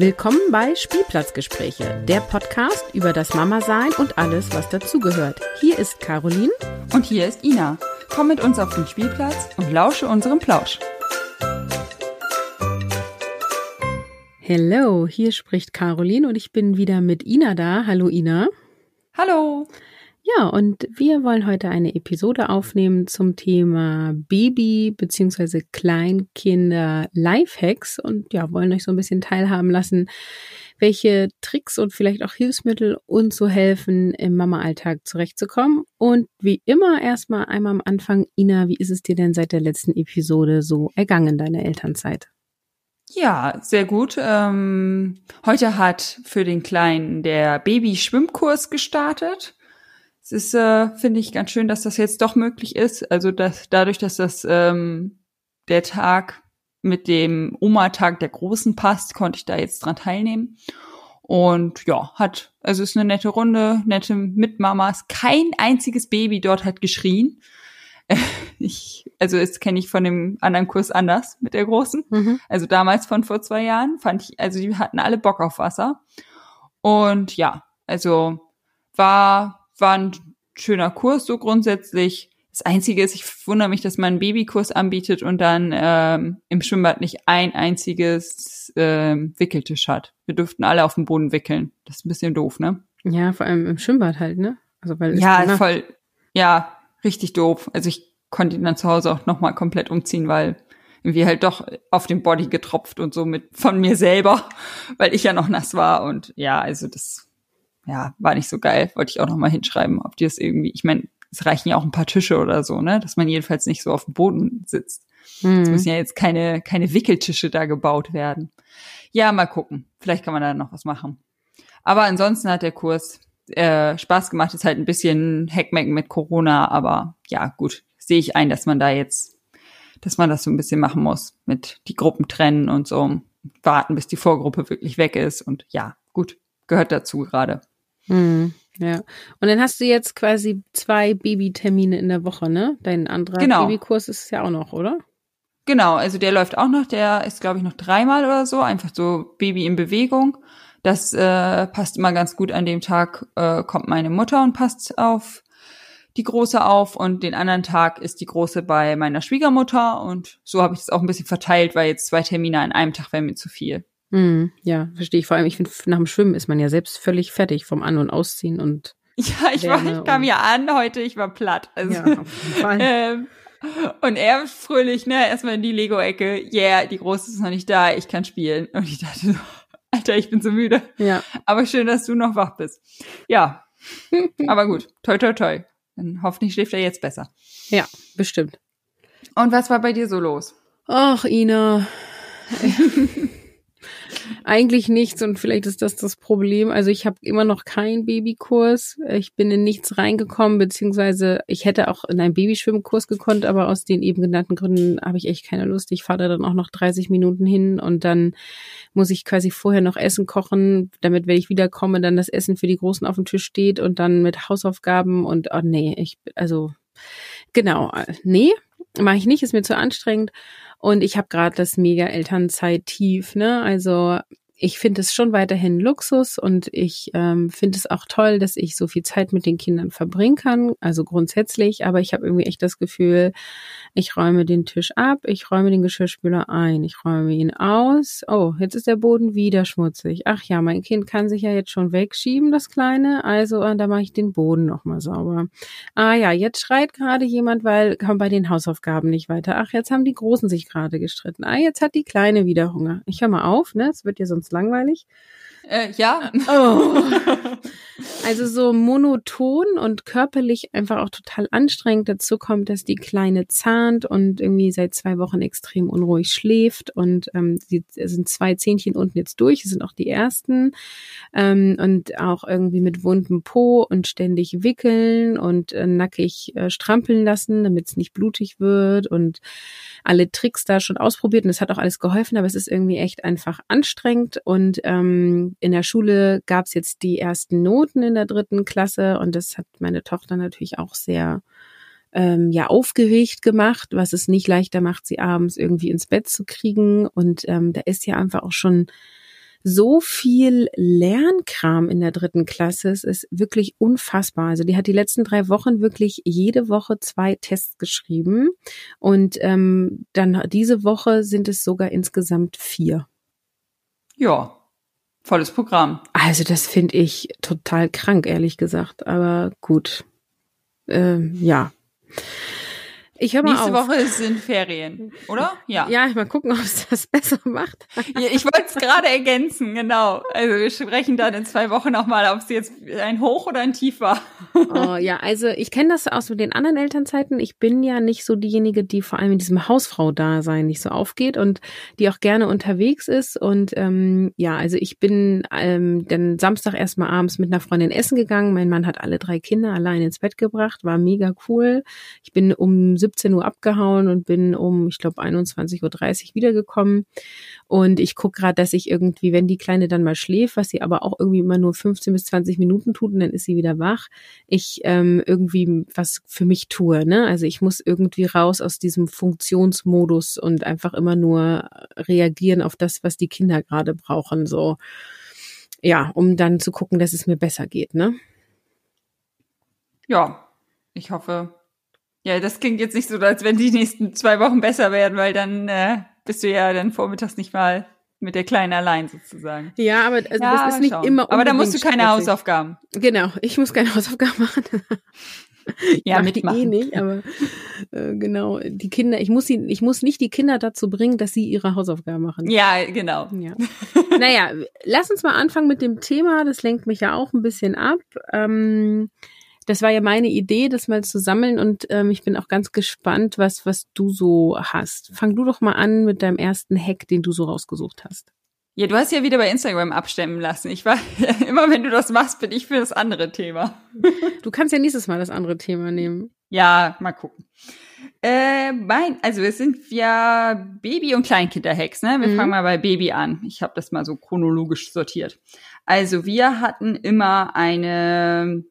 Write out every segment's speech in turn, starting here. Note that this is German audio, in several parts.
Willkommen bei Spielplatzgespräche, der Podcast über das Mama-Sein und alles, was dazugehört. Hier ist Caroline. Und hier ist Ina. Komm mit uns auf den Spielplatz und lausche unserem Plausch. Hello, hier spricht Caroline und ich bin wieder mit Ina da. Hallo Ina. Hallo. Ja, und wir wollen heute eine Episode aufnehmen zum Thema Baby- bzw. Kleinkinder Lifehacks und ja, wollen euch so ein bisschen teilhaben lassen, welche Tricks und vielleicht auch Hilfsmittel uns so helfen, im Mama-Alltag zurechtzukommen. Und wie immer erstmal einmal am Anfang, Ina, wie ist es dir denn seit der letzten Episode so ergangen, deine Elternzeit? Ja, sehr gut. Ähm, heute hat für den Kleinen der Baby-Schwimmkurs gestartet. Es ist, äh, finde ich, ganz schön, dass das jetzt doch möglich ist. Also dass dadurch, dass das ähm, der Tag mit dem Oma-Tag der Großen passt, konnte ich da jetzt dran teilnehmen. Und ja, hat, also ist eine nette Runde, nette Mitmamas. Kein einziges Baby dort hat geschrien. Ich, also das kenne ich von dem anderen Kurs anders mit der Großen. Mhm. Also damals von vor zwei Jahren fand ich, also die hatten alle Bock auf Wasser. Und ja, also war, war ein schöner Kurs so grundsätzlich. Das Einzige ist, ich wundere mich, dass man einen Babykurs anbietet und dann ähm, im Schwimmbad nicht ein einziges ähm, Wickeltisch hat. Wir dürften alle auf dem Boden wickeln. Das ist ein bisschen doof, ne? Ja, vor allem im Schwimmbad halt, ne? Also weil ja, voll, ja, richtig doof. Also ich konnte ihn dann zu Hause auch nochmal komplett umziehen, weil irgendwie halt doch auf den Body getropft und so mit von mir selber, weil ich ja noch nass war und ja, also das ja, war nicht so geil. Wollte ich auch nochmal hinschreiben, ob die das irgendwie, ich meine, es reichen ja auch ein paar Tische oder so, ne, dass man jedenfalls nicht so auf dem Boden sitzt. Mhm. Es müssen ja jetzt keine, keine Wickeltische da gebaut werden. Ja, mal gucken. Vielleicht kann man da noch was machen. Aber ansonsten hat der Kurs äh, Spaß gemacht. Ist halt ein bisschen Hackmecken mit Corona, aber ja, gut. Sehe ich ein, dass man da jetzt, dass man das so ein bisschen machen muss. Mit die Gruppen trennen und so. Warten, bis die Vorgruppe wirklich weg ist. Und ja, gut. Gehört dazu gerade. Mhm. Ja. Und dann hast du jetzt quasi zwei Babytermine in der Woche, ne? Dein anderer genau. Babykurs ist es ja auch noch, oder? Genau, also der läuft auch noch, der ist, glaube ich, noch dreimal oder so, einfach so Baby in Bewegung. Das äh, passt immer ganz gut an dem Tag, äh, kommt meine Mutter und passt auf die Große auf und den anderen Tag ist die Große bei meiner Schwiegermutter und so habe ich das auch ein bisschen verteilt, weil jetzt zwei Termine an einem Tag wären mir zu viel. Mm, ja, verstehe ich. Vor allem, ich finde, nach dem Schwimmen ist man ja selbst völlig fertig vom An- und Ausziehen und. Ja, ich, war, ich kam ja an heute, ich war platt. Also, ja, auf jeden Fall. ähm, und er fröhlich, ne, erstmal in die Lego-Ecke. Yeah, die Große ist noch nicht da, ich kann spielen. Und ich dachte so, Alter, ich bin so müde. Ja. Aber schön, dass du noch wach bist. Ja. Aber gut, toi, toi, toi. Dann hoffentlich schläft er jetzt besser. Ja, bestimmt. Und was war bei dir so los? Ach, Ina. Eigentlich nichts und vielleicht ist das das Problem. Also ich habe immer noch keinen Babykurs. Ich bin in nichts reingekommen, beziehungsweise ich hätte auch in einen Babyschwimmkurs gekonnt, aber aus den eben genannten Gründen habe ich echt keine Lust. Ich fahre da dann auch noch 30 Minuten hin und dann muss ich quasi vorher noch Essen kochen, damit, wenn ich wiederkomme, dann das Essen für die Großen auf dem Tisch steht und dann mit Hausaufgaben und oh nee, ich, also genau, nee, mache ich nicht, ist mir zu anstrengend. Und ich habe gerade das mega Elternzeit-Tief, ne? Also ich finde es schon weiterhin Luxus und ich ähm, finde es auch toll, dass ich so viel Zeit mit den Kindern verbringen kann, also grundsätzlich, aber ich habe irgendwie echt das Gefühl, ich räume den Tisch ab, ich räume den Geschirrspüler ein, ich räume ihn aus. Oh, jetzt ist der Boden wieder schmutzig. Ach ja, mein Kind kann sich ja jetzt schon wegschieben, das Kleine, also äh, da mache ich den Boden nochmal sauber. Ah ja, jetzt schreit gerade jemand, weil kommt bei den Hausaufgaben nicht weiter. Ach, jetzt haben die Großen sich gerade gestritten. Ah, jetzt hat die Kleine wieder Hunger. Ich höre mal auf, ne? Es wird ja sonst langweilig. Äh, ja. Oh. Also so monoton und körperlich einfach auch total anstrengend. Dazu kommt, dass die Kleine zahnt und irgendwie seit zwei Wochen extrem unruhig schläft und ähm, sie sind zwei Zähnchen unten jetzt durch, das sind auch die ersten ähm, und auch irgendwie mit wundem Po und ständig wickeln und äh, nackig äh, strampeln lassen, damit es nicht blutig wird und alle Tricks da schon ausprobiert und es hat auch alles geholfen, aber es ist irgendwie echt einfach anstrengend und ähm, in der Schule gab es jetzt die ersten Noten in der dritten Klasse und das hat meine Tochter natürlich auch sehr ähm, ja aufgeregt gemacht, was es nicht leichter macht, sie abends irgendwie ins Bett zu kriegen. Und ähm, da ist ja einfach auch schon so viel Lernkram in der dritten Klasse. Es ist wirklich unfassbar. Also die hat die letzten drei Wochen wirklich jede Woche zwei Tests geschrieben und ähm, dann diese Woche sind es sogar insgesamt vier. Ja, volles Programm. Also das finde ich total krank, ehrlich gesagt. Aber gut, ähm, ja. Ich höre mal Nächste auf. Woche sind Ferien, oder? Ja. Ja, mal gucken, ob es das besser macht. Ja, ich wollte es gerade ergänzen, genau. Also wir sprechen dann in zwei Wochen nochmal, ob es jetzt ein Hoch oder ein Tief war. Oh, ja, also ich kenne das aus den anderen Elternzeiten. Ich bin ja nicht so diejenige, die vor allem in diesem Hausfrau-Dasein nicht so aufgeht und die auch gerne unterwegs ist. Und ähm, ja, also ich bin ähm, dann Samstag erstmal abends mit einer Freundin essen gegangen. Mein Mann hat alle drei Kinder allein ins Bett gebracht, war mega cool. Ich bin um 17 Uhr abgehauen und bin um, ich glaube, 21.30 Uhr wiedergekommen. Und ich gucke gerade, dass ich irgendwie, wenn die Kleine dann mal schläft, was sie aber auch irgendwie immer nur 15 bis 20 Minuten tut und dann ist sie wieder wach, ich ähm, irgendwie was für mich tue. Ne? Also ich muss irgendwie raus aus diesem Funktionsmodus und einfach immer nur reagieren auf das, was die Kinder gerade brauchen. So ja, um dann zu gucken, dass es mir besser geht. Ne? Ja, ich hoffe. Ja, das klingt jetzt nicht so, als wenn die nächsten zwei Wochen besser werden, weil dann äh, bist du ja dann vormittags nicht mal mit der Kleinen allein sozusagen. Ja, aber also Ja, das ist nicht schauen. immer Aber da musst du keine stressig. Hausaufgaben. Genau, ich muss keine Hausaufgaben machen. Ja, Mach die. Eh nicht, aber äh, genau, die Kinder, ich muss sie, ich muss nicht die Kinder dazu bringen, dass sie ihre Hausaufgaben machen. Ja, genau. Ja. naja, lass uns mal anfangen mit dem Thema. Das lenkt mich ja auch ein bisschen ab. Ähm, das war ja meine Idee, das mal zu sammeln und ähm, ich bin auch ganz gespannt, was, was du so hast. Fang du doch mal an mit deinem ersten Hack, den du so rausgesucht hast. Ja, du hast ja wieder bei Instagram abstimmen lassen. Ich war immer, wenn du das machst, bin ich für das andere Thema. Du kannst ja nächstes Mal das andere Thema nehmen. Ja, mal gucken. Äh, mein, also es sind ja Baby- und Kleinkinder-Hacks, ne? Wir Mhm. fangen mal bei Baby an. Ich habe das mal so chronologisch sortiert. Also wir hatten immer eine,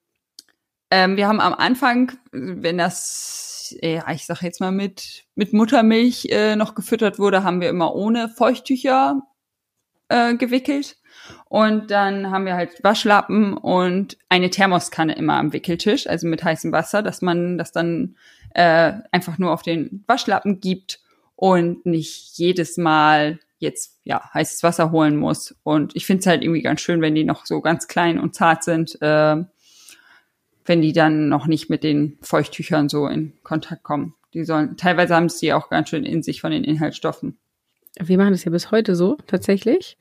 ähm, wir haben am Anfang, wenn das, ja, ich sag jetzt mal mit mit Muttermilch äh, noch gefüttert wurde, haben wir immer ohne Feuchttücher äh, gewickelt. Und dann haben wir halt Waschlappen und eine Thermoskanne immer am Wickeltisch, also mit heißem Wasser, dass man das dann äh, einfach nur auf den Waschlappen gibt und nicht jedes Mal jetzt ja heißes Wasser holen muss. Und ich finde es halt irgendwie ganz schön, wenn die noch so ganz klein und zart sind, äh, wenn die dann noch nicht mit den Feuchttüchern so in Kontakt kommen. Die sollen, teilweise haben sie auch ganz schön in sich von den Inhaltsstoffen. Wir machen das ja bis heute so, tatsächlich.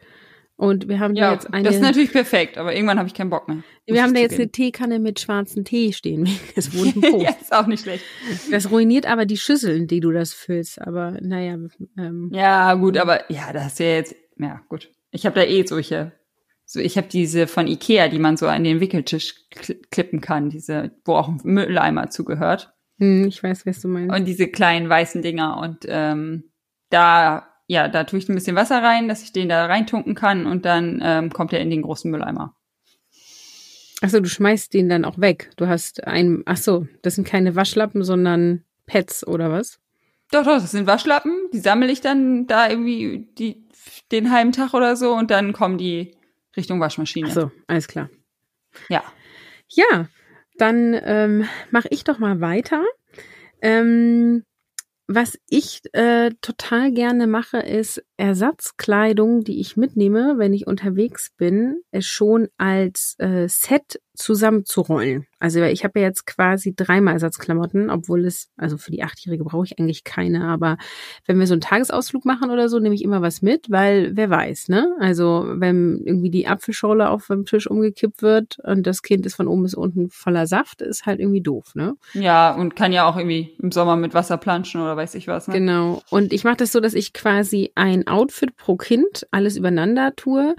Und wir haben da Ja, jetzt eine, das ist natürlich perfekt, aber irgendwann habe ich keinen Bock mehr. wir haben da jetzt eine eine Teekanne mit schwarzem Tee stehen wegen des wunden Po. ja, ist auch nicht schlecht. Das ruiniert aber die Schüsseln, die du das füllst. Aber naja, ähm, Ja, gut, aber ja, das ist ja jetzt, ja, gut. Ich habe da eh solche, so ich habe diese von Ikea, die man so an den Wickeltisch kl- klippen kann, diese, wo auch ein Mülleimer zugehört. hm, ich weiß, was du meinst. Und diese kleinen weißen Dinger. Und ähm, da, ja, da tue ich ein bisschen Wasser rein, dass ich den da reintunken kann und dann ähm, kommt er in den großen Mülleimer. Achso, du schmeißt den dann auch weg. Du hast ein, ach so, das sind keine Waschlappen, sondern Pets oder was? Doch, doch, das sind Waschlappen, die sammle ich dann da irgendwie die, den halben Tag oder so und dann kommen die Richtung Waschmaschine. Ach so, alles klar. Ja. Ja, dann ähm, mache ich doch mal weiter. Ähm, was ich äh, total gerne mache, ist Ersatzkleidung, die ich mitnehme, wenn ich unterwegs bin, es schon als äh, Set zusammenzurollen. Also ich habe ja jetzt quasi dreimal Ersatzklamotten, obwohl es, also für die Achtjährige brauche ich eigentlich keine, aber wenn wir so einen Tagesausflug machen oder so, nehme ich immer was mit, weil wer weiß, ne? Also wenn irgendwie die Apfelschorle auf dem Tisch umgekippt wird und das Kind ist von oben bis unten voller Saft, ist halt irgendwie doof, ne? Ja, und kann ja auch irgendwie im Sommer mit Wasser planschen oder weiß ich was. Ne? Genau. Und ich mache das so, dass ich quasi ein Outfit pro Kind alles übereinander tue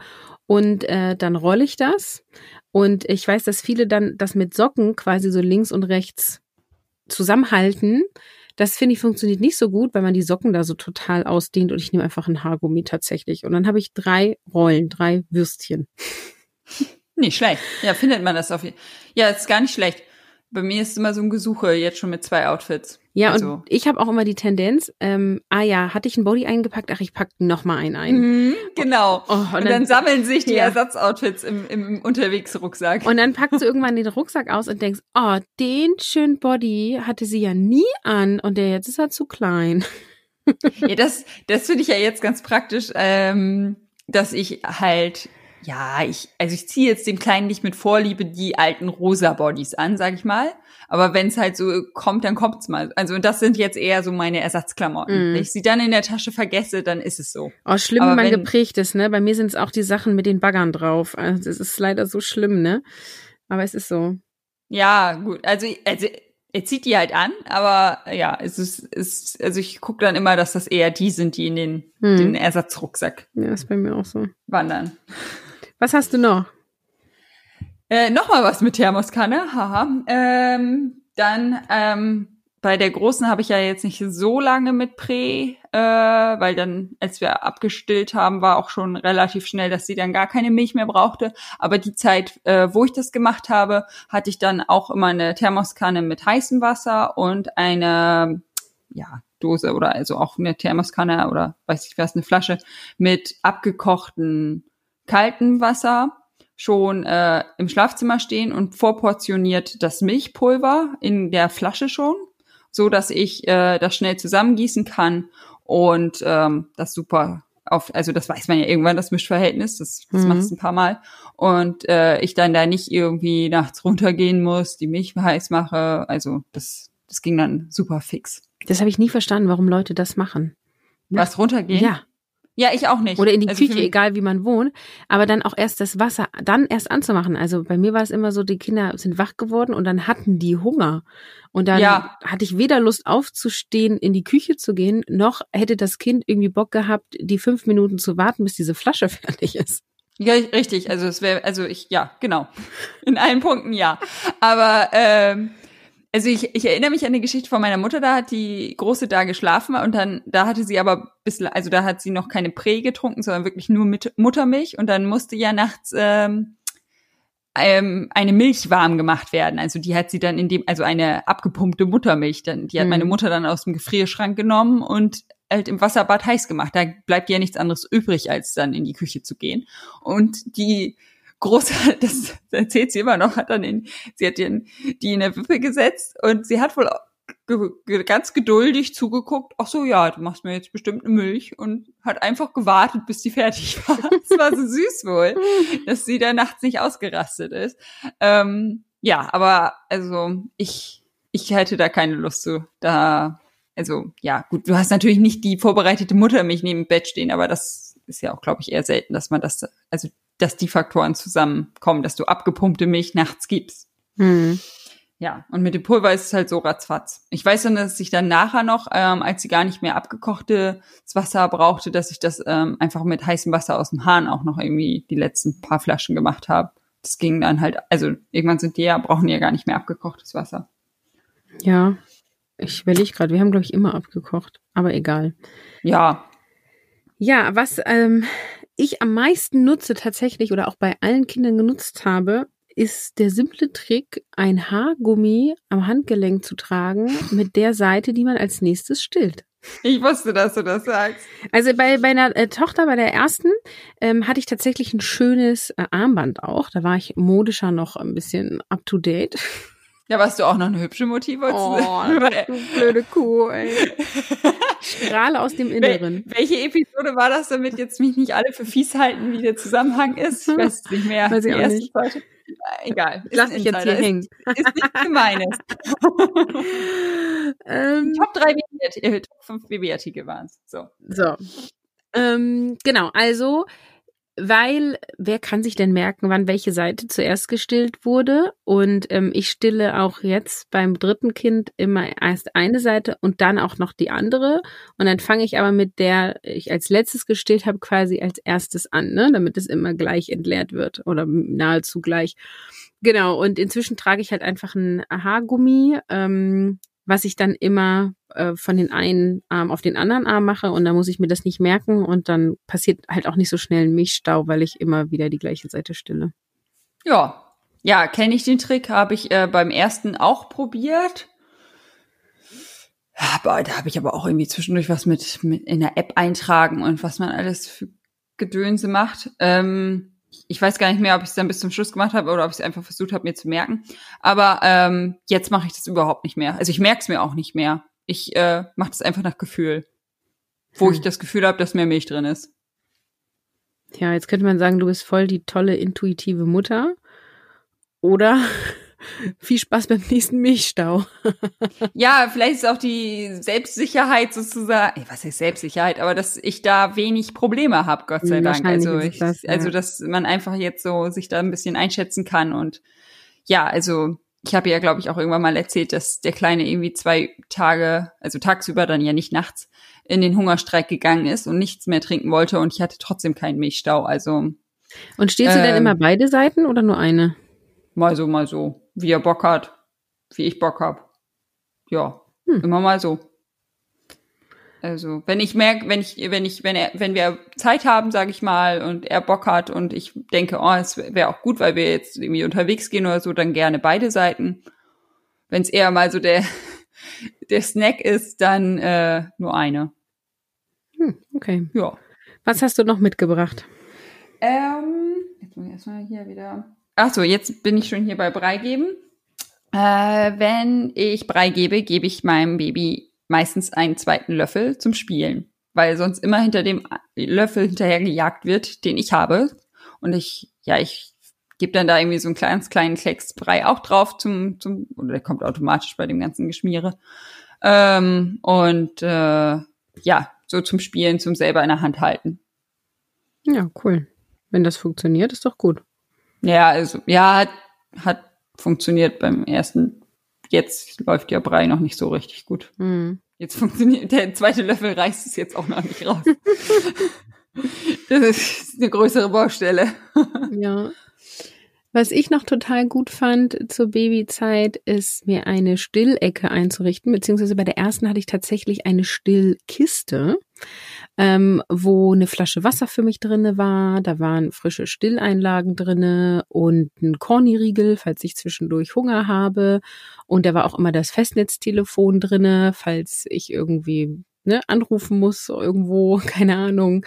und äh, dann rolle ich das. Und ich weiß, dass viele dann das mit Socken quasi so links und rechts zusammenhalten. Das finde ich funktioniert nicht so gut, weil man die Socken da so total ausdehnt und ich nehme einfach ein Haargummi tatsächlich. Und dann habe ich drei Rollen, drei Würstchen. Nicht schlecht. Ja, findet man das auf jeden Ja, ist gar nicht schlecht. Bei mir ist immer so ein Gesuche jetzt schon mit zwei Outfits. Ja, Also- und ich habe auch immer die Tendenz, ähm, ah ja, hatte ich einen Body eingepackt, ach, ich pack noch mal einen ein. Mhm, genau. Oh, und, dann, sammeln sich die Ja. Ersatzoutfits im, im Unterwegsrucksack. Und dann packst du irgendwann den Rucksack aus und denkst, oh, den schönen Body hatte sie ja nie an und der jetzt ist er zu klein. Ja, das, das finde ich ja jetzt ganz praktisch, ähm, dass ich halt, ja, ich, also ich ziehe jetzt dem Kleinen nicht mit Vorliebe die alten rosa Bodies an, sag ich mal. Aber wenn es halt so kommt, dann kommt's mal. Also und das sind jetzt eher so meine Ersatzklamotten. Mhm. Wenn ich sie dann in der Tasche vergesse, dann ist es so. Oh, schlimm, Aber wie man wenn- geprägt ist, ne? Bei mir sind es auch die Sachen mit den Baggern drauf. Also es ist leider so schlimm, ne? Aber es ist so. Ja, gut. Also, also er zieht die halt an, aber ja, es ist, ist also ich gucke dann immer, dass das eher die sind, die in den, Hm. den Ersatzrucksack Ja, ist bei mir auch so. wandern. Was hast du noch? Äh, Nochmal was mit Thermoskanne, haha. Ähm, dann ähm, bei der großen habe ich ja jetzt nicht so lange mit Prä, äh, weil dann, als wir abgestillt haben, war auch schon relativ schnell, dass sie dann gar keine Milch mehr brauchte. Aber die Zeit, äh, wo ich das gemacht habe, hatte ich dann auch immer eine Thermoskanne mit heißem Wasser und eine ja, Dose oder also auch eine Thermoskanne oder weiß ich was, eine Flasche mit abgekochten kaltem Wasser schon äh, im Schlafzimmer stehen und vorportioniert das Milchpulver in der Flasche schon, so dass ich äh, das schnell zusammengießen kann und ähm, das super auf, also das weiß man ja irgendwann, das Mischverhältnis, das, das Mhm. machst du ein paar Mal. Und äh, ich dann da nicht irgendwie nachts runtergehen muss, die Milch heiß mache. Also das, das ging dann super fix. Das habe ich nie verstanden, warum Leute das machen. Was runtergehen? Ja. Ja, ich auch nicht. Oder in die Also Küche, egal wie man wohnt, aber dann auch erst das Wasser, dann erst anzumachen. Also bei mir war es immer so, die Kinder sind wach geworden und dann hatten die Hunger. Und dann Ja. hatte ich weder Lust aufzustehen, in die Küche zu gehen, noch hätte das Kind irgendwie Bock gehabt, die fünf Minuten zu warten, bis diese Flasche fertig ist. Ja, richtig. Also es wäre, also ich, ja, genau. In allen Punkten ja. Aber ähm, also ich, ich erinnere mich an eine Geschichte von meiner Mutter, da hat die Große da geschlafen und dann, da hatte sie aber bis, also da hat sie noch keine Prä getrunken, sondern wirklich nur mit Muttermilch und dann musste ja nachts ähm, ähm, eine Milch warm gemacht werden. Also die hat sie dann in dem, also eine abgepumpte Muttermilch, dann, die hat Mhm. meine Mutter dann aus dem Gefrierschrank genommen und halt im Wasserbad heiß gemacht. Da bleibt ja nichts anderes übrig, als dann in die Küche zu gehen. Und die große, das erzählt sie immer noch, hat dann in, sie hat den, die in der Wippe gesetzt und sie hat wohl ganz geduldig zugeguckt, ach so, ja, du machst mir jetzt bestimmt eine Milch und hat einfach gewartet, bis die fertig war. Das war so süß wohl, dass sie da nachts nicht ausgerastet ist. Ähm, ja, aber also ich, ich hätte da keine Lust zu. Da, also ja, gut, du hast natürlich nicht die vorbereitete Muttermilch neben dem Bett stehen, aber das ist ja auch, glaube ich, eher selten, dass man das, also dass die Faktoren zusammenkommen, dass du abgepumpte Milch nachts gibst. Hm. Ja, und mit dem Pulver ist es halt so ratzfatz. Ich weiß dann, dass ich dann nachher noch, ähm, als sie gar nicht mehr abgekochtes Wasser brauchte, dass ich das ähm, einfach mit heißem Wasser aus dem Hahn auch noch irgendwie die letzten paar Flaschen gemacht habe. Das ging dann halt, also irgendwann sind die ja, brauchen die ja gar nicht mehr abgekochtes Wasser. Ja, ich überlege gerade, wir haben, glaube ich, immer abgekocht, aber egal. Ja, Ja, was ähm, ich am meisten nutze tatsächlich oder auch bei allen Kindern genutzt habe, ist der simple Trick, ein Haargummi am Handgelenk zu tragen mit der Seite, die man als nächstes stillt. ich wusste, dass du das sagst. Also bei, bei einer äh, Tochter, bei der ersten, ähm, hatte ich tatsächlich ein schönes äh, Armband auch. Da war ich modischer noch ein bisschen up to date. Ja, warst du auch noch eine hübsche Motive? Oh, du blöde Kuh, ey. Strahle aus dem Inneren. Wel welche Episode war das, damit jetzt mich nicht alle für fies halten, wie der Zusammenhang ist? Ich weiß es nicht mehr. Weiß ich Die auch nicht. zweite? Egal. ist Lass mich jetzt hier Insider. hängen. Ist, ist nichts Gemeines. Ähm, Top 3 BB, äh, Top 5 BB-Artikel waren es. So. So. Ähm, genau, also, weil wer kann sich denn merken, wann welche Seite zuerst gestillt wurde? Und ähm, ich stille auch jetzt beim dritten Kind immer erst eine Seite und dann auch noch die andere. Und dann fange ich aber mit der ich als letztes gestillt habe, quasi als erstes an, ne? damit es immer gleich entleert wird oder nahezu gleich. Genau, und inzwischen trage ich halt einfach ein Haargummi, ähm, was ich dann immer äh, von den einen Arm auf den anderen Arm mache und dann muss ich mir das nicht merken und dann passiert halt auch nicht so schnell ein Milchstau, weil ich immer wieder die gleiche Seite stille. Ja. Ja, kenne ich den Trick, habe ich äh, beim ersten auch probiert. Aber da habe ich aber auch irgendwie zwischendurch was mit, mit in der App eintragen und was man alles für Gedönse macht. Ähm, ich weiß gar nicht mehr, ob ich es dann bis zum Schluss gemacht habe oder ob ich es einfach versucht habe, mir zu merken. Aber ähm, jetzt mache ich das überhaupt nicht mehr. Also ich merke es mir auch nicht mehr. Ich äh, mache das einfach nach Gefühl. Wo hm. ich das Gefühl habe, dass mehr Milch drin ist. Ja, jetzt könnte man sagen, du bist voll die tolle, intuitive Mutter. Oder viel Spaß beim nächsten Milchstau. ja, vielleicht ist auch die Selbstsicherheit sozusagen, was heißt Selbstsicherheit, aber dass ich da wenig Probleme habe, Gott sei Dank. Also, ich, das, ja. also dass man einfach jetzt so sich da ein bisschen einschätzen kann und ja, also ich habe ja, glaube ich, auch irgendwann mal erzählt, dass der Kleine irgendwie zwei Tage, also tagsüber dann ja nicht nachts, in den Hungerstreik gegangen ist und nichts mehr trinken wollte und ich hatte trotzdem keinen Milchstau. Also und stehst du ähm, denn immer beide Seiten oder nur eine? Mal so, mal so. Wie er Bock hat, wie ich Bock hab. Ja, hm. immer mal so. Also, wenn ich merke, wenn ich, wenn ich, wenn er, wenn wir Zeit haben, sage ich mal, und er Bock hat und ich denke, oh, es wäre auch gut, weil wir jetzt irgendwie unterwegs gehen oder so, dann gerne beide Seiten. Wenn es eher mal so der, der Snack ist, dann äh, nur eine. Hm, okay. Ja. Was hast du noch mitgebracht? Ähm, jetzt muss ich erstmal hier wieder. Ach so, jetzt bin ich schon hier bei Brei geben. Äh, wenn ich Brei gebe, gebe ich meinem Baby meistens einen zweiten Löffel zum Spielen, weil sonst immer hinter dem Löffel hinterher gejagt wird, den ich habe. Und ich, ja, ich gebe dann da irgendwie so einen kleines kleinen Klecks Brei auch drauf zum, zum, oder der kommt automatisch bei dem ganzen Geschmiere. Ähm, und äh, ja, so zum Spielen, zum selber in der Hand halten. Ja, cool. Wenn das funktioniert, ist doch gut. Ja, also, ja, hat, hat funktioniert beim ersten jetzt läuft ja Brei noch nicht so richtig gut. Mhm. Jetzt funktioniert, der zweite Löffel reißt es jetzt auch noch nicht raus. das ist eine größere Baustelle. ja. Was ich noch total gut fand zur Babyzeit, ist mir eine Stillecke einzurichten, beziehungsweise bei der ersten hatte ich tatsächlich eine Stillkiste ähm, wo eine Flasche Wasser für mich drinne war. Da waren frische Stilleinlagen drinne und ein Corny-Riegel, falls ich zwischendurch Hunger habe. Und da war auch immer das Festnetztelefon drinne, falls ich irgendwie ne, anrufen muss irgendwo, keine Ahnung.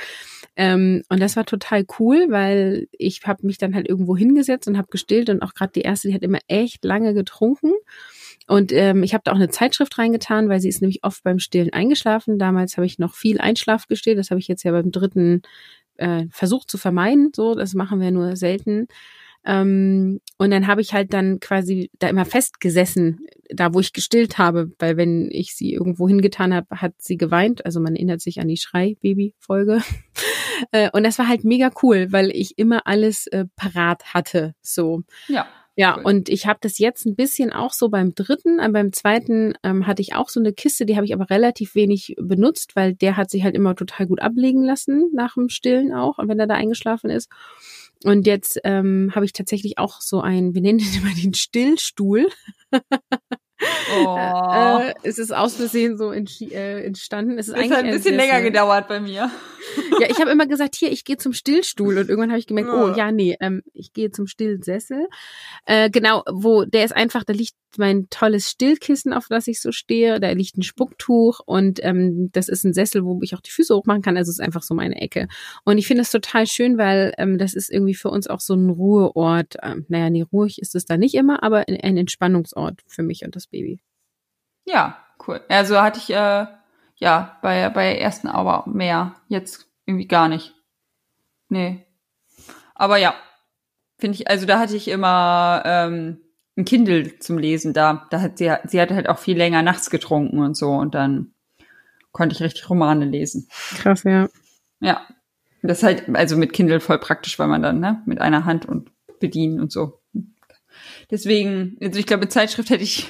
Ähm, und das war total cool, weil ich habe mich dann halt irgendwo hingesetzt und habe gestillt und auch gerade die erste, die hat immer echt lange getrunken. Und ähm, ich habe da auch eine Zeitschrift reingetan, weil sie ist nämlich oft beim Stillen eingeschlafen. Damals habe ich noch viel Einschlaf gestillt. Das habe ich jetzt ja beim dritten äh, versucht zu vermeiden. So, das machen wir nur selten. Ähm, und dann habe ich halt dann quasi da immer festgesessen, da wo ich gestillt habe, weil wenn ich sie irgendwo hingetan habe, hat sie geweint. Also man erinnert sich an die Schrei-Baby-Folge. äh, und das war halt mega cool, weil ich immer alles äh, parat hatte. So. Ja. Ja, cool. und ich habe das jetzt ein bisschen auch so beim dritten, äh, beim zweiten ähm, hatte ich auch so eine Kiste, die habe ich aber relativ wenig benutzt, weil der hat sich halt immer total gut ablegen lassen nach dem Stillen auch, wenn er da eingeschlafen ist. Und jetzt ähm, habe ich tatsächlich auch so ein, wir nennen den immer den Stillstuhl. Oh. Äh, es ist aus Versehen so äh, entstanden. Es ist das eigentlich hat ein bisschen länger gedauert bei mir. Ja, ich habe immer gesagt, hier, ich gehe zum Stillstuhl und irgendwann habe ich gemerkt, oh ja, nee, ähm, ich gehe zum Stillsessel. Äh, genau, wo der ist einfach, da liegt mein tolles Stillkissen, auf das ich so stehe, da liegt ein Spucktuch und ähm, das ist ein Sessel, wo ich auch die Füße hochmachen kann. Also es ist einfach so meine Ecke. Und ich finde es total schön, weil ähm, das ist irgendwie für uns auch so ein Ruheort. Ähm, naja, nee, ruhig ist es da nicht immer, aber ein Entspannungsort für mich und das Baby. Ja, cool. Also hatte ich äh, ja bei bei ersten aber mehr, jetzt irgendwie gar nicht. Nee. Aber ja, finde ich, also da hatte ich immer ähm, ein Kindle zum Lesen da. Da hat sie, sie hat halt auch viel länger nachts getrunken und so und dann konnte ich richtig Romane lesen. Krass, ja. Ja. Das ist halt, also mit Kindle voll praktisch, weil man dann, ne, mit einer Hand und bedienen und so. Deswegen, also ich glaube, Zeitschrift hätte ich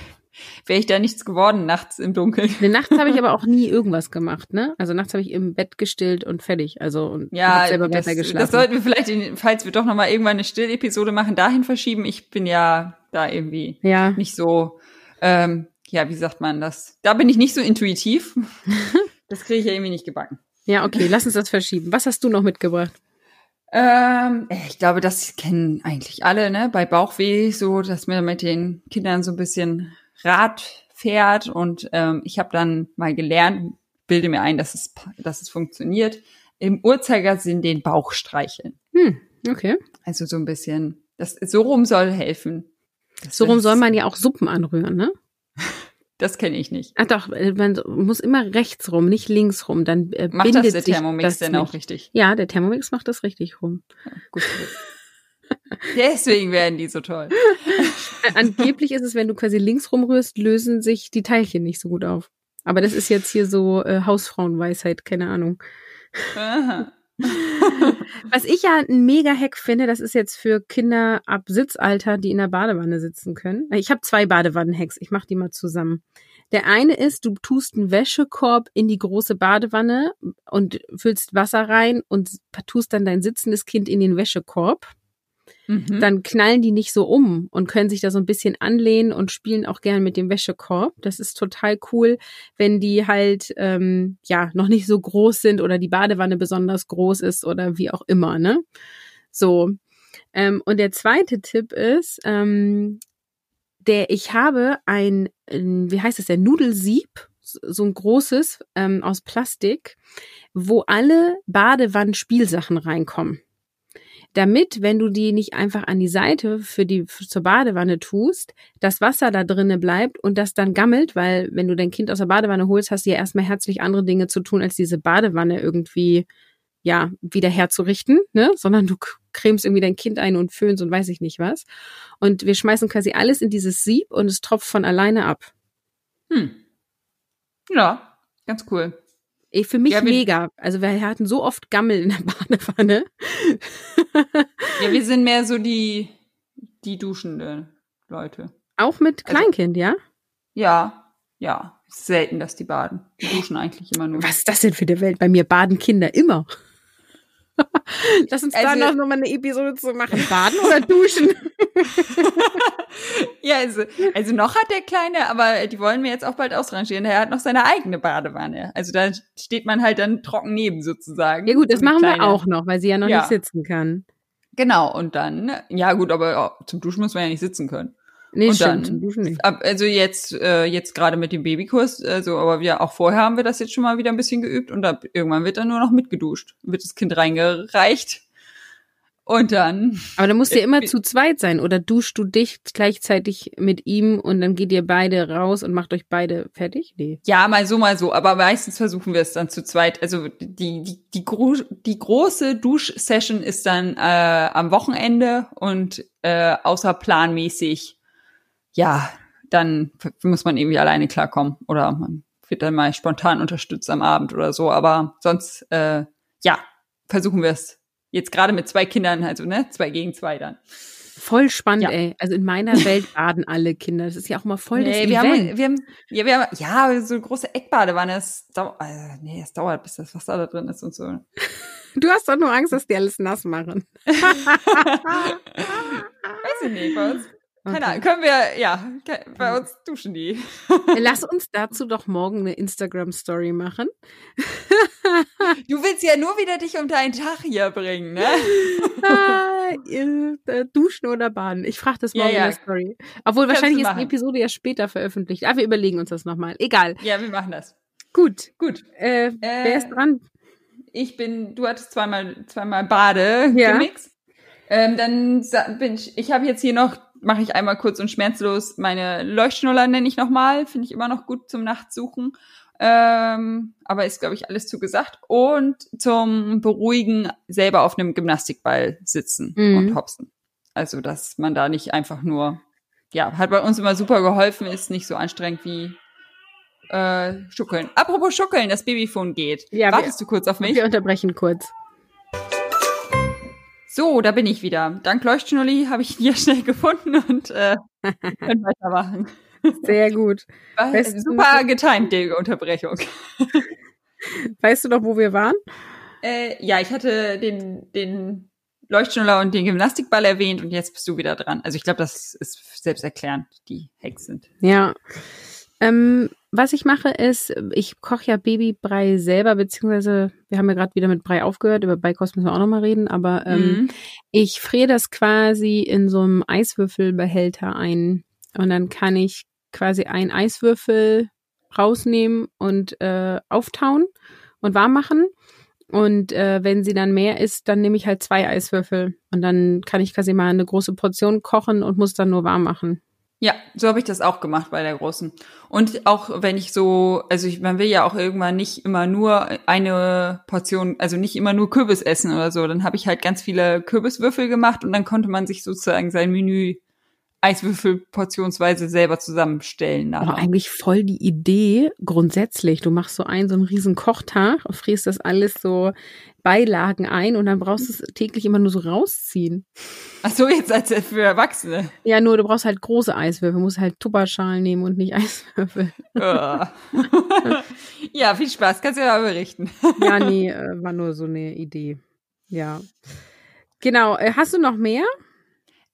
wäre ich da nichts geworden nachts im Dunkeln. Nee, nachts habe ich aber auch nie irgendwas gemacht, ne? Also nachts habe ich im Bett gestillt und fertig. Also und ja, selber das, geschlafen. das sollten wir vielleicht, falls wir doch noch mal irgendwann eine Stillepisode machen, dahin verschieben. Ich bin ja da irgendwie ja. nicht so, ähm, ja, wie sagt man das? Da bin ich nicht so intuitiv. das kriege ich ja irgendwie nicht gebacken. Ja, okay, lass uns das verschieben. Was hast du noch mitgebracht? Ähm, ich glaube, das kennen eigentlich alle, ne? Bei Bauchweh, so, dass wir mit den Kindern so ein bisschen Rat Pferd und ähm, ich habe dann mal gelernt, bilde mir ein, dass es, dass es funktioniert, im Uhrzeigersinn den Bauch streicheln. Hm, okay. Also so ein bisschen, das so rum soll helfen. Das So rum soll man ja auch Suppen anrühren, ne? Das kenne ich nicht. Ach doch, äh, man muss immer rechts rum, nicht links rum. Dann äh, Macht das der Thermomix das denn nicht. auch richtig? Ja, der Thermomix macht das richtig rum. Ja, gut. Deswegen werden die so toll. Äh, Angeblich ist es, wenn du quasi links rumrührst, lösen sich die Teilchen nicht so gut auf. Aber das ist jetzt hier so äh, Hausfrauenweisheit, keine Ahnung. Aha. Was ich ja ein mega Hack finde, das ist jetzt für Kinder ab Sitzalter, die in der Badewanne sitzen können. Ich habe zwei Badewannen-Hacks, ich mache die mal zusammen. Der eine ist, du tust einen Wäschekorb in die große Badewanne und füllst Wasser rein und tust dann dein sitzendes Kind in den Wäschekorb. Mhm. Dann knallen die nicht so um und können sich da so ein bisschen anlehnen und spielen auch gern mit dem Wäschekorb. Das ist total cool, wenn die halt ähm, ja noch nicht so groß sind oder die Badewanne besonders groß ist oder wie auch immer, ne? So. Ähm, und der zweite Tipp ist, ähm, der ich habe ein, ein wie heißt es, der Nudelsieb, so ein großes ähm, aus Plastik, wo alle Badewannenspielsachen reinkommen damit, wenn du die nicht einfach an die Seite für die für, zur Badewanne tust, das Wasser da drinnen bleibt und das dann gammelt, weil wenn du dein Kind aus der Badewanne holst, hast du ja erstmal herzlich andere Dinge zu tun, als diese Badewanne irgendwie ja wieder herzurichten, ne? Sondern du cremst irgendwie dein Kind ein und föhnst und weiß ich nicht was. Und wir schmeißen quasi alles in dieses Sieb und es tropft von alleine ab. Hm. Ja, ganz cool. Ey, für mich Ja, mega. Also wir hatten so oft Gammel in der Badewanne. Ja, wir sind mehr so die, die duschende Leute. Auch mit Also- Kleinkind, ja? Ja, ja. Ist selten, dass die baden. Die duschen eigentlich immer nur. Was ist das denn für eine Welt? Bei mir baden Kinder immer. Lass uns da Also- noch, noch mal eine Episode zu machen. Baden oder duschen? Ja, also, also noch hat der Kleine, aber die wollen wir jetzt auch bald ausrangieren. Der hat noch seine eigene Badewanne. Also da steht man halt dann trocken neben sozusagen. Ja gut, das machen wir auch noch, weil sie ja noch Ja. nicht sitzen kann. Genau, und dann, ja gut, aber oh, zum Duschen muss man ja nicht sitzen können. Nee, Und stimmt, dann-. Ab, also jetzt, äh, jetzt gerade mit dem Babykurs, also, aber wir auch vorher haben wir das jetzt schon mal wieder ein bisschen geübt und ab, irgendwann wird dann nur noch mitgeduscht. Wird das Kind reingereicht. Und dann, Aber dann musst du ja immer äh, zu zweit sein oder duschst du dich gleichzeitig mit ihm und dann geht ihr beide raus und macht euch beide fertig? Nee. ja, mal so, mal so, aber meistens versuchen wir es dann zu zweit. Also die, die, die, gro die große Duschsession ist dann äh, am Wochenende und äh, außerplanmäßig, ja, dann muss man irgendwie alleine klarkommen oder man wird dann mal spontan unterstützt am Abend oder so. Aber sonst, äh, ja, versuchen wir es. Jetzt gerade mit zwei Kindern, also ne, zwei gegen zwei dann. Voll spannend, Ja. ey. Also in meiner Welt baden alle Kinder. Das ist ja auch mal voll das Nee, wir Event. haben, wir haben, ja, wir haben, ja, so eine große Eckbadewanne, das dauert, äh, nee, es dauert, bis das Wasser da drin ist und so. du hast doch nur Angst, dass die alles nass machen. Weiß ich nicht, uns, keine Okay. Ahnung, können wir, ja, bei uns duschen die. Lass uns dazu doch morgen eine Instagram-Story machen. Du willst ja nur wieder dich um deinen Tag hier bringen, ne? Ah, äh, äh, Duschen oder baden. Ich frage das Ja, morgen ja. in der Story. Obwohl Kannst wahrscheinlich ist die. Episode ja später veröffentlicht. Aber wir überlegen uns das nochmal. Egal. Ja, wir machen das. Gut. Gut. Äh, wer ist dran? Ich bin, du hattest zweimal, zweimal Bade Ja. gemixt. Ähm, dann bin ich, ich habe jetzt hier noch, mache ich einmal kurz und schmerzlos meine Leuchtschnuller nenne ich nochmal, finde ich immer noch gut zum Nachtsuchen. Ähm, aber ist, glaube ich, alles zu gesagt. Und zum Beruhigen selber auf einem Gymnastikball sitzen Mhm. und hopsen. Also, dass man da nicht einfach nur, ja, hat bei uns immer super geholfen, ist nicht so anstrengend wie äh, Schuckeln. Apropos Schuckeln, das Babyphone geht. Ja, Wartest du kurz auf mich? Wir unterbrechen kurz. So, da bin ich wieder. Dank Leuchtschnulli habe ich ihn ja schnell gefunden und äh, können weitermachen. Sehr gut. War Weißt super getimt, die Unterbrechung. Weißt du noch, wo wir waren? Äh, ja, ich hatte den, den Leuchtschnuller und den Gymnastikball erwähnt und jetzt bist du wieder dran. Also ich glaube, das ist selbsterklärend, die Hacks sind. Ja. Ähm, was ich mache ist, ich koche ja Babybrei selber, beziehungsweise wir haben ja gerade wieder mit Brei aufgehört, über Beikost müssen wir auch nochmal reden, aber ähm, Mhm. ich friere das quasi in so einem Eiswürfelbehälter ein und dann kann ich quasi einen Eiswürfel rausnehmen und äh, auftauen und warm machen. Und äh, wenn sie dann mehr ist, dann nehme ich halt zwei Eiswürfel. Und dann kann ich quasi mal eine große Portion kochen und muss dann nur warm machen. Ja, so habe ich das auch gemacht bei der großen. Und auch wenn ich so, also ich, man will ja auch irgendwann nicht immer nur eine Portion, also nicht immer nur Kürbis essen oder so. Dann habe ich halt ganz viele Kürbiswürfel gemacht und dann konnte man sich sozusagen sein Menü Eiswürfel portionsweise selber zusammenstellen. Nachher. Aber eigentlich voll die Idee grundsätzlich. Du machst so einen so einen riesen Kochtag fräst das alles so Beilagen ein und dann brauchst du es täglich immer nur so rausziehen. Ach so, jetzt als für Erwachsene. Ja, nur du brauchst halt große Eiswürfel, du musst halt Tupperschalen nehmen und nicht Eiswürfel. ja, viel Spaß, kannst du ja mal berichten. ja, nee, äh, war nur so eine Idee. Ja. Genau, äh, hast du noch mehr?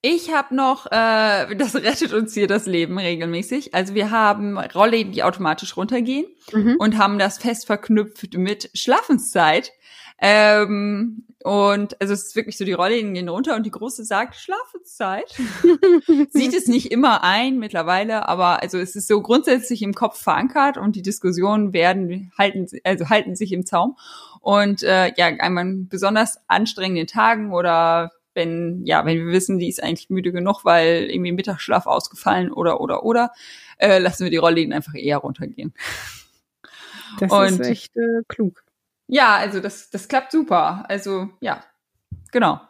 Ich habe noch, äh, das rettet uns hier das Leben regelmäßig. Also wir haben Rollläden, die automatisch runtergehen mhm. und haben das fest verknüpft mit Schlafenszeit. Ähm, und also es ist wirklich so, die Rollläden gehen runter und die Große sagt Schlafenszeit. Sieht es nicht immer ein mittlerweile, aber also es ist so grundsätzlich im Kopf verankert und die Diskussionen werden halten, also halten sich im Zaum. Und äh, ja, einmal besonders anstrengenden Tagen oder wenn, ja, wenn wir wissen, die ist eigentlich müde genug, weil irgendwie Mittagsschlaf ausgefallen oder, oder, oder, äh, lassen wir die Rollläden einfach eher runtergehen. Das und, ist echt äh, klug. Ja, also das, das klappt super. Also, ja, genau.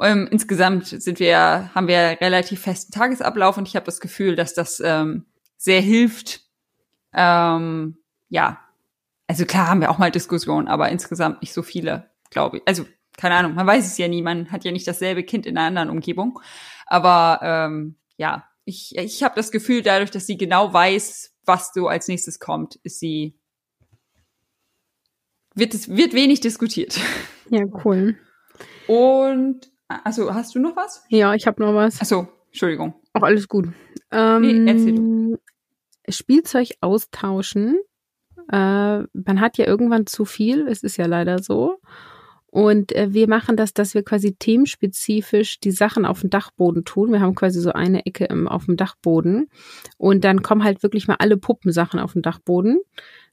Ähm, insgesamt sind wir, haben wir relativ festen Tagesablauf und ich habe das Gefühl, dass das ähm, sehr hilft. Ähm, ja, also klar haben wir auch mal Diskussionen, aber insgesamt nicht so viele, glaube ich. Also keine Ahnung, man weiß es ja nie, man hat ja nicht dasselbe Kind in einer anderen Umgebung. Aber ähm, ja, ich, ich habe das Gefühl, dadurch, dass sie genau weiß, was so als nächstes kommt, ist sie wird es wird wenig diskutiert. Ja, cool. Und also hast du noch was? Ja, ich habe noch was. Achso, Entschuldigung. Auch alles gut. Ähm, nee, erzähl du. Spielzeug austauschen. Äh, man hat ja irgendwann zu viel, es ist ja leider so. Und äh, wir machen das, dass wir quasi themenspezifisch die Sachen auf dem Dachboden tun. Wir haben quasi so eine Ecke im, auf dem Dachboden. Und dann kommen halt wirklich mal alle Puppensachen auf den Dachboden.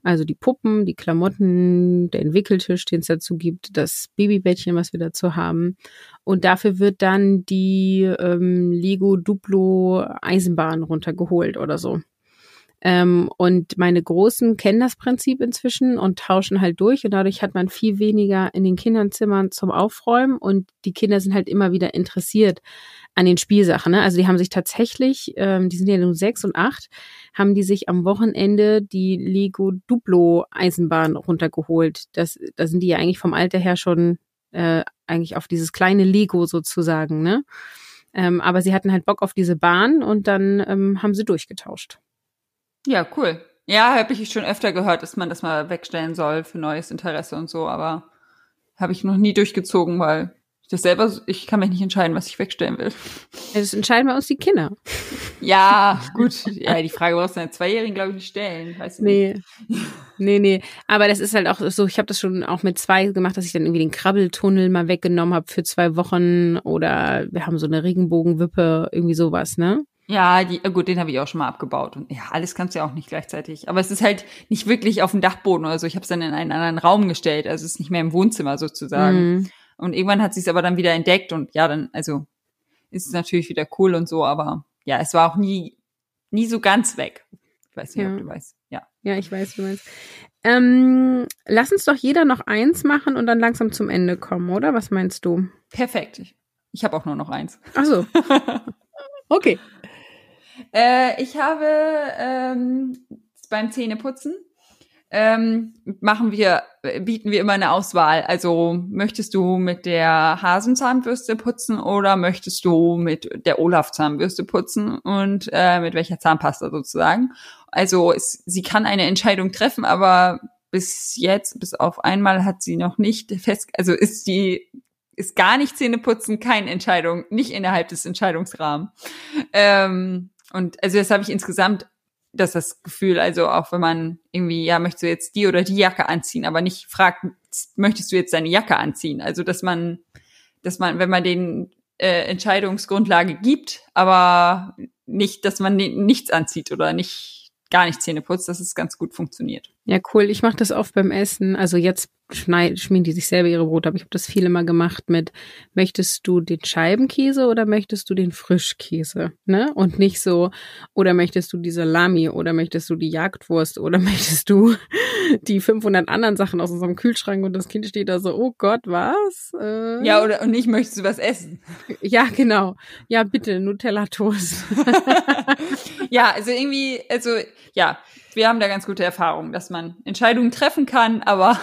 Also die Puppen, die Klamotten, der Entwickeltisch, den es dazu gibt, das Babybettchen, was wir dazu haben. Und dafür wird dann die ähm, Lego Duplo Eisenbahn runtergeholt oder so. Ähm, und meine Großen kennen das Prinzip inzwischen und tauschen halt durch. Und dadurch hat man viel weniger in den Kinderzimmern zum Aufräumen. Und die Kinder sind halt immer wieder interessiert an den Spielsachen. Ne? Also die haben sich tatsächlich, ähm, die sind ja nur sechs und acht, haben die sich am Wochenende die Lego Duplo Eisenbahn runtergeholt. Das, da sind die ja eigentlich vom Alter her schon äh, eigentlich auf dieses kleine Lego sozusagen. Ne? Ähm, aber sie hatten halt Bock auf diese Bahn und dann ähm, haben sie durchgetauscht. Ja, cool. Ja, habe ich schon öfter gehört, dass man das mal wegstellen soll für neues Interesse und so, aber habe ich noch nie durchgezogen, weil ich das selber, ich kann mich nicht entscheiden, was ich wegstellen will. Das entscheiden wir uns die Kinder. Ja, gut. Ja, die Frage brauchst du einer Zweijährigen, glaube ich, nicht stellen. Weiß nee. Nicht. Nee, nee. Aber das ist halt auch so, ich habe das schon auch mit zwei gemacht, dass ich dann irgendwie den Krabbeltunnel mal weggenommen habe für zwei Wochen oder wir haben so eine Regenbogenwippe, irgendwie sowas, ne? Ja, die, äh, gut, den habe ich auch schon mal abgebaut. Und ja, alles kannst du ja auch nicht gleichzeitig. Aber es ist halt nicht wirklich auf dem Dachboden oder so. Ich habe es dann in einen anderen Raum gestellt. Also es ist nicht mehr im Wohnzimmer sozusagen. Mhm. Und irgendwann hat sie es aber dann wieder entdeckt und ja, dann, also ist es natürlich wieder cool und so, aber ja, es war auch nie, nie so ganz weg. Ich weiß nicht, ja. ob du weißt. Ja. Ja, ich weiß, wie du meinst. Ähm, lass uns doch jeder noch eins machen und dann langsam zum Ende kommen, oder? Was meinst du? Perfekt. Ich, ich habe auch nur noch eins. Ach so. okay. Äh, ich habe ähm, beim Zähneputzen ähm, machen wir, bieten wir immer eine Auswahl. Also möchtest du mit der Hasenzahnbürste putzen oder möchtest du mit der Olaf-Zahnbürste putzen und äh, mit welcher Zahnpasta sozusagen? Also es, sie kann eine Entscheidung treffen, aber bis jetzt, bis auf einmal hat sie noch nicht fest, also ist die ist gar nicht Zähneputzen keine Entscheidung, nicht innerhalb des Entscheidungsrahmens. Ähm, und also das habe ich insgesamt das das Gefühl, also auch wenn man irgendwie, ja, möchtest du jetzt die oder die Jacke anziehen, aber nicht fragt, möchtest du jetzt deine Jacke anziehen? Also dass man, dass man, wenn man den äh, Entscheidungsgrundlage gibt, aber nicht, dass man nichts anzieht oder nicht gar nicht Zähne putzt, dass es ganz gut funktioniert. Ja, cool. Ich mache das oft beim Essen. Also jetzt schneid, schmieren die sich selber ihre Brote, aber ich habe das viele mal gemacht mit, möchtest du den Scheibenkäse oder möchtest du den Frischkäse? Ne? Und nicht so, oder möchtest du die Salami oder möchtest du die Jagdwurst oder möchtest du die 500 anderen Sachen aus unserem Kühlschrank und das Kind steht da so, oh Gott, was? Äh, ja, oder und nicht möchtest du was essen? Ja, genau. Ja, bitte, Nutella-Toast. ja, also irgendwie, also ja, wir haben da ganz gute Erfahrungen, dass man Entscheidungen treffen kann, aber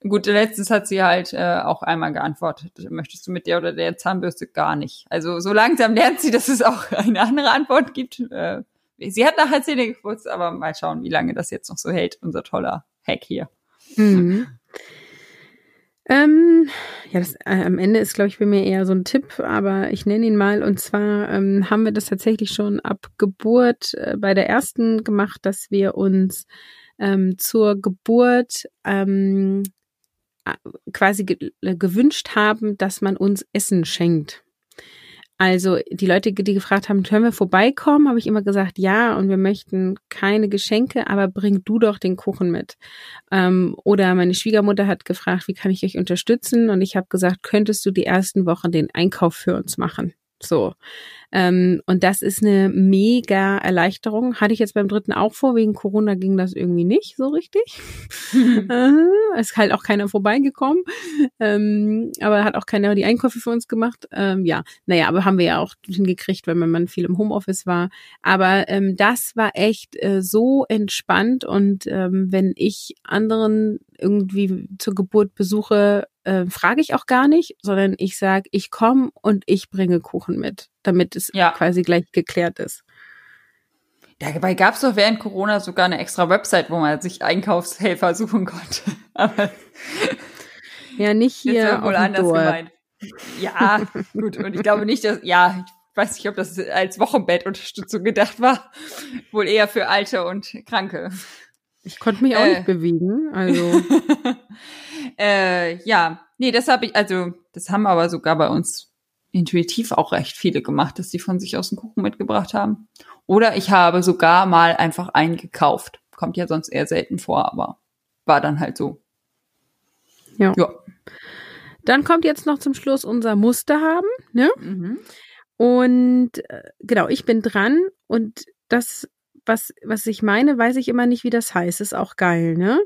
gut, letztens hat sie halt äh, auch einmal geantwortet, möchtest du mit der oder der Zahnbürste gar nicht. Also so langsam lernt sie, dass es auch eine andere Antwort gibt. Äh, sie hat nachher Zähne geputzt, aber mal schauen, wie lange das jetzt noch so hält, unser toller Hack hier. Mhm. Ähm, ja, das, äh, am Ende ist, glaube ich, bei mir eher so ein Tipp, aber ich nenne ihn mal. Und zwar ähm, haben wir das tatsächlich schon ab Geburt äh, bei der ersten gemacht, dass wir uns ähm, zur Geburt ähm, quasi ge gewünscht haben, dass man uns Essen schenkt. Also die Leute, die gefragt haben, können wir vorbeikommen, habe ich immer gesagt, ja, und wir möchten keine Geschenke, aber bring du doch den Kuchen mit. Ähm, oder meine Schwiegermutter hat gefragt, wie kann ich euch unterstützen? Und ich habe gesagt, könntest du die ersten Wochen den Einkauf für uns machen? So. Ähm, und das ist eine mega Erleichterung. Hatte ich jetzt beim dritten auch vor. Wegen Corona ging das irgendwie nicht so richtig. äh, ist halt auch keiner vorbeigekommen. Ähm, aber hat auch keiner die Einkäufe für uns gemacht. Ähm, ja, naja, aber haben wir ja auch hingekriegt, weil mein Mann viel im Homeoffice war. Aber ähm, das war echt äh, so entspannt. Und ähm, wenn ich anderen irgendwie zur Geburt besuche, äh, frage ich auch gar nicht, sondern ich sage, ich komme und ich bringe Kuchen mit damit es ja. quasi gleich geklärt ist. Dabei gab es doch während Corona sogar eine extra Website, wo man sich Einkaufshelfer suchen konnte. Aber ja, nicht hier ist wohl anders Dorf. gemeint. Ja, gut. Und ich glaube nicht, dass, ja, ich weiß nicht, ob das als Wochenbettunterstützung gedacht war. Wohl eher für Alte und Kranke. Ich konnte mich auch äh, nicht bewegen, also. äh, ja, nee, das habe ich, also, das haben aber sogar bei uns intuitiv auch recht viele gemacht, dass die von sich aus einen Kuchen mitgebracht haben. Oder ich habe sogar mal einfach einen gekauft. Kommt ja sonst eher selten vor, aber war dann halt so. Ja. ja. Dann kommt jetzt noch zum Schluss unser Muster haben, ne? Mhm. Und äh, genau, ich bin dran und das, was, was ich meine, weiß ich immer nicht, wie das heißt. Ist auch geil, ne?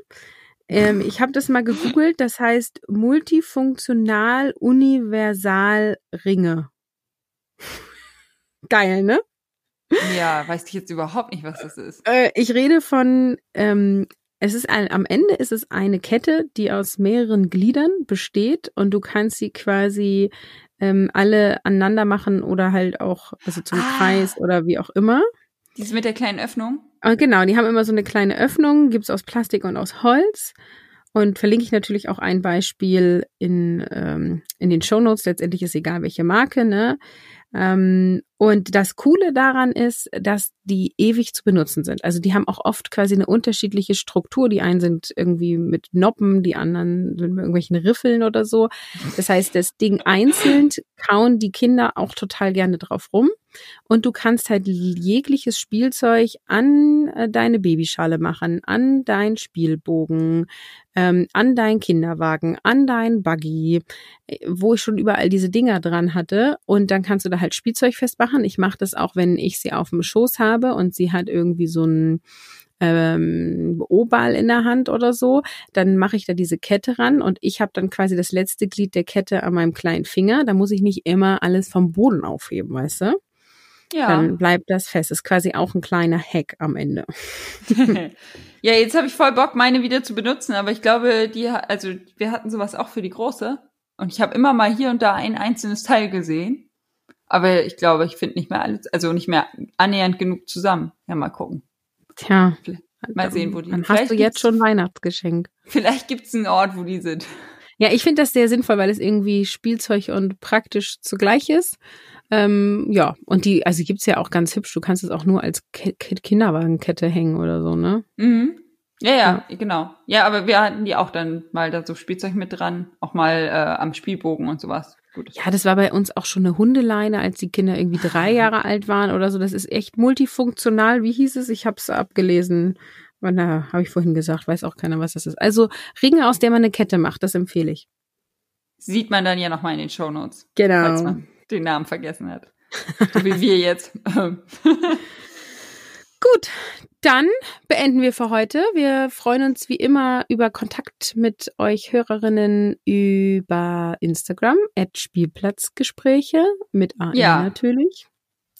Ähm, ich habe das mal gegoogelt, das heißt multifunktional universal Ringe. Geil, ne? Ja, weiß ich jetzt überhaupt nicht, was das ist. Äh, ich rede von, ähm, es ist ein, am Ende ist es eine Kette, die aus mehreren Gliedern besteht und du kannst sie quasi ähm, alle aneinander machen oder halt auch, also zum ah. Kreis oder wie auch immer. Dies mit der kleinen Öffnung? Ah, genau, die haben immer so eine kleine Öffnung, gibt's aus Plastik und aus Holz. Und verlinke ich natürlich auch ein Beispiel in, ähm, in den Show Notes. Letztendlich ist egal, welche Marke, ne? Ähm, und das Coole daran ist, dass die ewig zu benutzen sind. Also die haben auch oft quasi eine unterschiedliche Struktur. Die einen sind irgendwie mit Noppen, die anderen sind mit irgendwelchen Riffeln oder so. Das heißt, das Ding einzeln kauen die Kinder auch total gerne drauf rum. Und du kannst halt jegliches Spielzeug an äh, deine Babyschale machen, an dein Spielbogen, ähm, an dein Kinderwagen, an dein Buggy, äh, wo ich schon überall diese Dinger dran hatte. Und dann kannst du da halt Spielzeug festmachen. Ich mache das auch, wenn ich sie auf dem Schoß habe und sie hat irgendwie so ein ähm, O-Ball in der Hand oder so, dann mache ich da diese Kette ran und ich habe dann quasi das letzte Glied der Kette an meinem kleinen Finger. Da muss ich nicht immer alles vom Boden aufheben, weißt du? Ja. Dann bleibt das fest. Ist quasi auch ein kleiner Hack am Ende. ja, jetzt habe ich voll Bock, meine wieder zu benutzen, aber ich glaube, die, also wir hatten sowas auch für die große. Und ich habe immer mal hier und da ein einzelnes Teil gesehen. Aber ich glaube, ich finde nicht mehr alles, also nicht mehr annähernd genug zusammen. Ja, mal gucken. Tja. Mal sehen, wo die sind. Dann hast du jetzt schon Weihnachtsgeschenk. Vielleicht gibt's einen Ort, wo die sind. Ja, ich finde das sehr sinnvoll, weil es irgendwie Spielzeug und praktisch zugleich ist. Ähm, ja, und die, also gibt's ja auch ganz hübsch. Du kannst es auch nur als Ki Kinderwagenkette hängen oder so, ne? Mhm. Ja, ja, ja, genau. Ja, aber wir hatten die auch dann mal da so Spielzeug mit dran, auch mal äh, am Spielbogen und sowas. Gut. Ja, das war bei uns auch schon eine Hundeleine, als die Kinder irgendwie drei Jahre alt waren oder so. Das ist echt multifunktional. Wie hieß es? Ich habe es abgelesen. Na, habe ich vorhin gesagt, weiß auch keiner, was das ist. Also Ringe, aus der man eine Kette macht, das empfehle ich. Sieht man dann ja nochmal in den Shownotes. Genau. Falls man den Namen vergessen hat. so wie wir jetzt. Gut, dann beenden wir für heute. Wir freuen uns wie immer über Kontakt mit euch Hörerinnen über Instagram, at Spielplatzgespräche, mit AI ja. natürlich.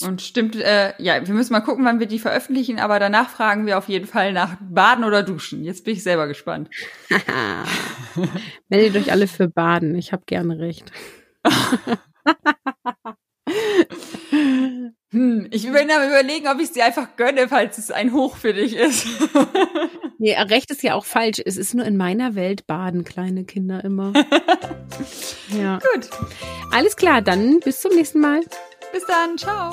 Und stimmt, äh, ja, wir müssen mal gucken, wann wir die veröffentlichen, aber danach fragen wir auf jeden Fall nach Baden oder Duschen. Jetzt bin ich selber gespannt. Meldet euch alle für Baden. Ich habe gerne recht. Hm, ich bin am überlegen, ob ich es dir einfach gönne, falls es ein Hoch für dich ist. nee, recht ist ja auch falsch. Es ist nur in meiner Welt baden kleine Kinder immer. ja. Gut. Alles klar, dann bis zum nächsten Mal. Bis dann, ciao.